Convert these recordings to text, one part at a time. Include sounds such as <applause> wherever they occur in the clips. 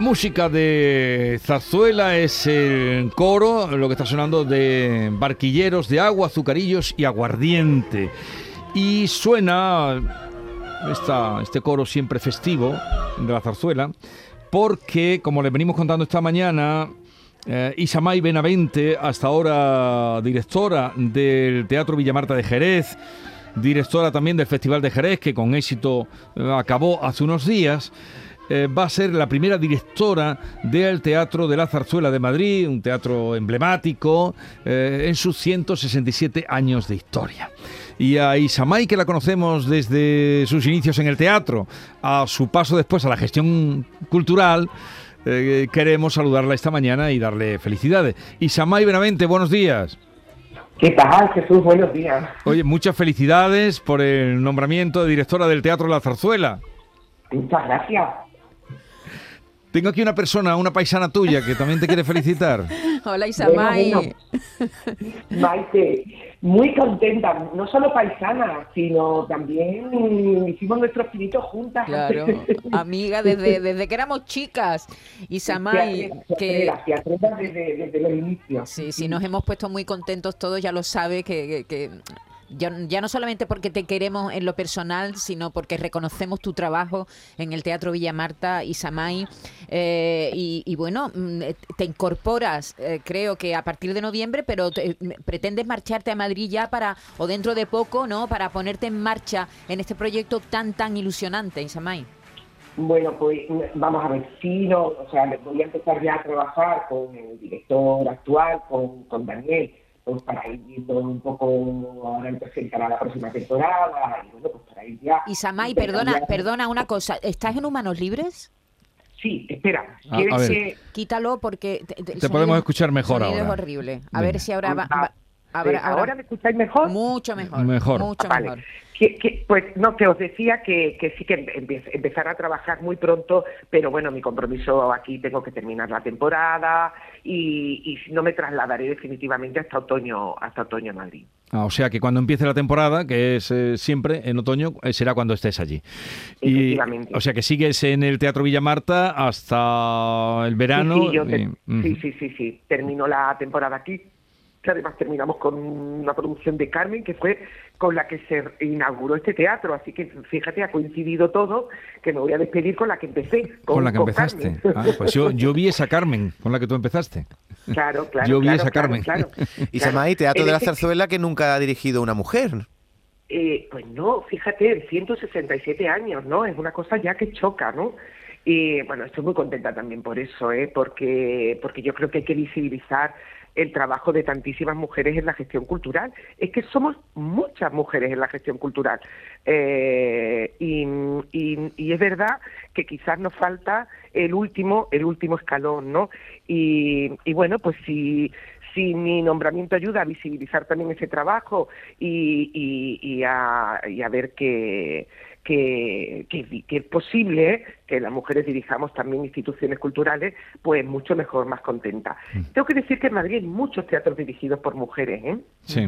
Música de zarzuela es el coro, lo que está sonando de barquilleros de agua, azucarillos y aguardiente. Y suena esta, este coro siempre festivo de la zarzuela, porque, como le venimos contando esta mañana, eh, Isamay Benavente, hasta ahora directora del Teatro Villamarta de Jerez, directora también del Festival de Jerez, que con éxito eh, acabó hace unos días, eh, va a ser la primera directora del Teatro de la Zarzuela de Madrid, un teatro emblemático eh, en sus 167 años de historia. Y a Isamay, que la conocemos desde sus inicios en el teatro, a su paso después a la gestión cultural, eh, queremos saludarla esta mañana y darle felicidades. Isamay Benavente, buenos días. ¿Qué tal, Jesús? Buenos días. Oye, muchas felicidades por el nombramiento de directora del Teatro de la Zarzuela. Muchas gracias. Tengo aquí una persona, una paisana tuya, que también te quiere felicitar. Hola Isamay. Bueno, bueno. Maite, muy contenta, no solo paisana, sino también hicimos nuestros pinitos juntas. Claro, amiga desde, desde que éramos chicas. Isamay, que... Desde, desde los inicios. Sí, sí, nos hemos puesto muy contentos todos, ya lo sabe, que, que, que ya, ya, no solamente porque te queremos en lo personal, sino porque reconocemos tu trabajo en el Teatro Villa Marta y Samay. Eh, y, y, bueno, mm, te incorporas, eh, creo que a partir de noviembre, pero te, pretendes marcharte a Madrid ya para, o dentro de poco, ¿no? Para ponerte en marcha en este proyecto tan, tan ilusionante, Isamay. Bueno, pues vamos a ver, sí, no, o sea, voy a empezar ya a trabajar con el director actual, con, con Daniel, pues para ir viendo un poco, ahora empezará la próxima temporada, y bueno, pues para ir ya. Y Samay, perdona, ya... perdona una cosa, ¿estás en Humanos Libres? Sí, espera, a, a ver. que... Quítalo porque... Te, te, te podemos escuchar mejor ahora. es horrible. A Venga. ver si ahora va... va Ahora, ahora, ahora, me escucháis mejor? Mucho mejor. Mejor. Mucho vale. mejor. Que, que, pues no, que os decía que, que sí que empezar a trabajar muy pronto, pero bueno, mi compromiso aquí tengo que terminar la temporada y, y no me trasladaré definitivamente hasta otoño, hasta otoño en Madrid. Ah, o sea que cuando empiece la temporada, que es eh, siempre en otoño, eh, será cuando estés allí. Y, o sea que sigues en el Teatro Villa Marta hasta el verano. Sí, sí, yo te, y, uh -huh. sí, sí, sí, sí. Termino la temporada aquí que además terminamos con una producción de Carmen, que fue con la que se inauguró este teatro. Así que fíjate, ha coincidido todo, que me voy a despedir con la que empecé. Con, con la que con empezaste. Ah, pues yo, yo vi esa Carmen con la que tú empezaste. Claro, claro. Yo vi claro, esa Carmen. Claro, <laughs> claro, y Samay, Teatro de la Zarzuela que nunca ha dirigido una mujer. Eh, pues no, fíjate, 167 años, ¿no? Es una cosa ya que choca, ¿no? Y bueno, estoy muy contenta también por eso, ¿eh? porque, porque yo creo que hay que visibilizar el trabajo de tantísimas mujeres en la gestión cultural. Es que somos muchas mujeres en la gestión cultural. Eh, y, y, y, es verdad que quizás nos falta el último, el último escalón, ¿no? Y, y bueno, pues si, si mi nombramiento ayuda a visibilizar también ese trabajo y, y, y, a, y a ver que que, que, que, es posible que las mujeres dirijamos también instituciones culturales, pues mucho mejor, más contenta. Mm. Tengo que decir que en Madrid hay muchos teatros dirigidos por mujeres, ¿eh? Sí.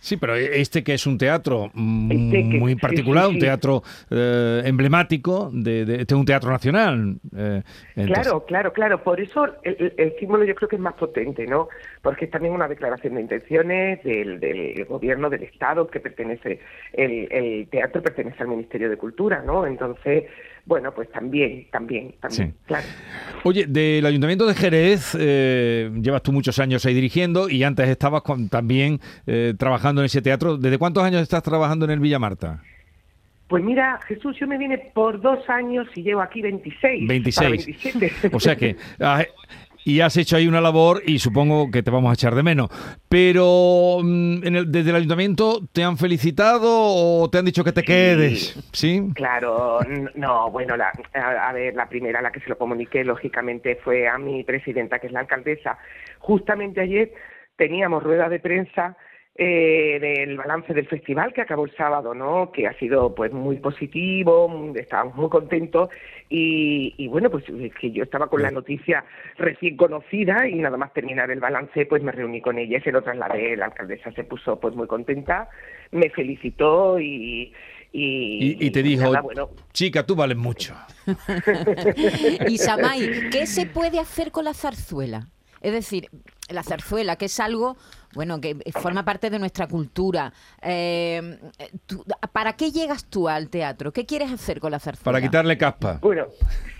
Sí, pero este que es un teatro este que, muy particular, sí, sí, sí. un teatro eh, emblemático, de, de, este es un teatro nacional. Eh, claro, claro, claro. Por eso el, el, símbolo yo creo que es más potente, ¿no? Porque es también una declaración de intenciones del, del gobierno, del Estado, que pertenece, el, el, teatro pertenece al Ministerio de Cultura, ¿no? Entonces, bueno, pues también, también, también, claro. Oye, del Ayuntamiento de Jerez, eh, llevas tú muchos años ahí dirigiendo y antes estabas con, también eh, trabajando en ese teatro. ¿Desde cuántos años estás trabajando en el Villa Marta? Pues mira, Jesús, yo me vine por dos años y llevo aquí 26. 26. 27. O sea que <laughs> y has hecho ahí una labor y supongo que te vamos a echar de menos. Pero mm, en el, desde el ayuntamiento te han felicitado o te han dicho que te sí, quedes, ¿sí? Claro, no, bueno, la, a, a, ver, la primera a la que se lo comuniqué lógicamente fue a mi presidenta, que es la alcaldesa. Justamente ayer teníamos rueda de prensa eh, del balance del festival que acabó el sábado, ¿no? Que ha sido pues muy positivo, estábamos muy contentos y, y bueno, pues que yo estaba con la noticia recién conocida y nada más terminar el balance pues me reuní con ella, se lo trasladé, la alcaldesa se puso pues muy contenta, me felicitó y, Y, Y, y te dijo, nada, bueno, chica, tú vales mucho. <laughs> Y Samay, ¿qué se puede hacer con la zarzuela? Es decir, la zarzuela, que es algo, bueno, que forma parte de nuestra cultura. Eh, tú- ¿Para qué llegas tú al teatro? ¿Qué quieres hacer con la zarzuela? Para quitarle caspa. Bueno,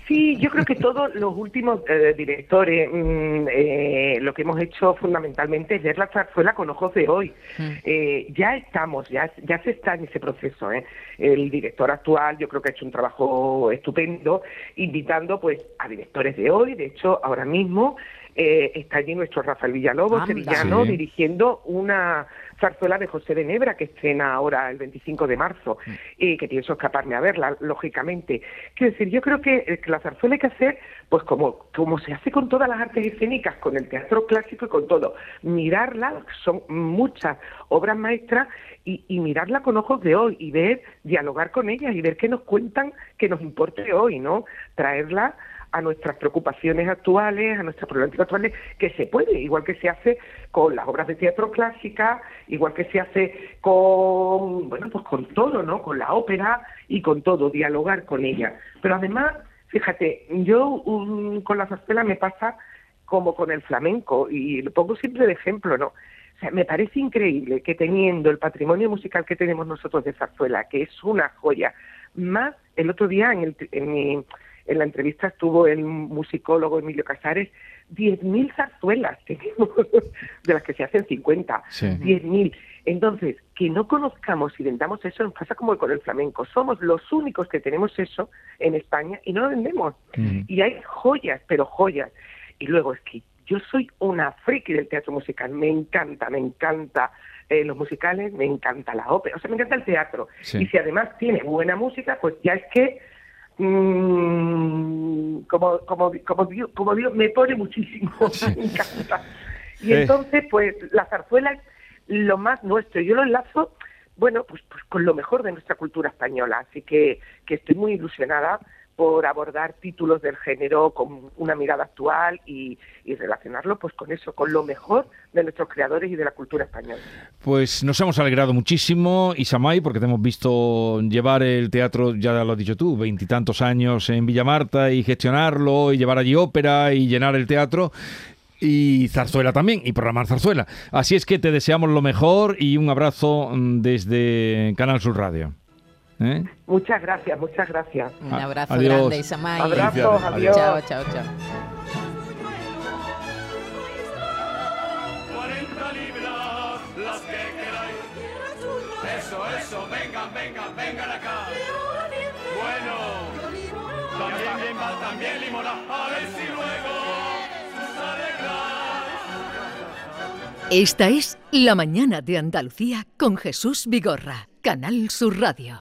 sí, yo creo que todos los últimos eh, directores mm, eh, lo que hemos hecho fundamentalmente es ver la zarzuela con ojos de hoy. Mm. Eh, ya estamos, ya, ya se está en ese proceso. ¿eh? El director actual yo creo que ha hecho un trabajo estupendo, invitando pues a directores de hoy. De hecho, ahora mismo eh, está allí nuestro Rafael Villalobos, Anda. sevillano, Sí. dirigiendo una zarzuela de José de Nebra que estrena ahora el 25 de marzo y que pienso escaparme a verla, lógicamente. Quiero decir, yo creo que, eh, que la zarzuela hay que hacer, pues como, como se hace con todas las artes escénicas, con el teatro clásico y con todo, mirarla, son muchas obras maestras, y, y mirarla con ojos de hoy y ver, dialogar con ellas y ver qué nos cuentan que nos importe hoy, ¿no? Traerla a nuestras preocupaciones actuales, a nuestras problemáticas actuales, que se puede, igual que se hace con las obras de teatro clásica, igual que se hace con, bueno, pues con todo, ¿no? Con la ópera y con todo, dialogar con ella. Pero además, fíjate, yo um, con la zarzuela me pasa como con el flamenco, y lo pongo siempre de ejemplo, ¿no? O sea, me parece increíble que teniendo el patrimonio musical que tenemos nosotros de zarzuela, que es una joya, más el otro día en, el, en, mi, en la entrevista estuvo el musicólogo Emilio Casares, 10.000 zarzuelas tenemos, <laughs> de las que se hacen 50, Sí. 10.000. Entonces, que no conozcamos y vendamos eso nos pasa como con el flamenco. Somos los únicos que tenemos eso en España y no lo vendemos. Y hay joyas, pero joyas. Y luego es que yo soy una friki del teatro musical. Me encanta, me encanta eh, los musicales, me encanta la ópera, o sea, me encanta el teatro. Sí. Y si además tiene buena música, pues ya es que mm, como, como, como, Dios, como Dios me pone muchísimo, <laughs> me encanta. Y entonces, pues la zarzuela es lo más nuestro. Yo lo enlazo, bueno, pues, pues con lo mejor de nuestra cultura española. Así que, que estoy muy ilusionada por abordar títulos del género con una mirada actual y, y relacionarlo pues con eso, con lo mejor de nuestros creadores y de la cultura española. Pues nos hemos alegrado muchísimo, Isamay, porque te hemos visto llevar el teatro, ya lo has dicho tú, veintitantos años en Villamarta y gestionarlo y llevar allí ópera y llenar el teatro. Y zarzuela también, y programar zarzuela. Así es que te deseamos lo mejor y un abrazo mm, desde Canal Sur Radio. ¿Eh? Muchas gracias, muchas gracias. Un A- abrazo adiós. grande, Isamay. Abrazos, adiós. Chao, chao, chao. 40 libras, las que queráis. Eso, eso, vengan, vengan, vengan acá. Bueno, también bien va, también limona. A ver si luego. Esta es La mañana de Andalucía con Jesús Vigorra, Canal Sur Radio.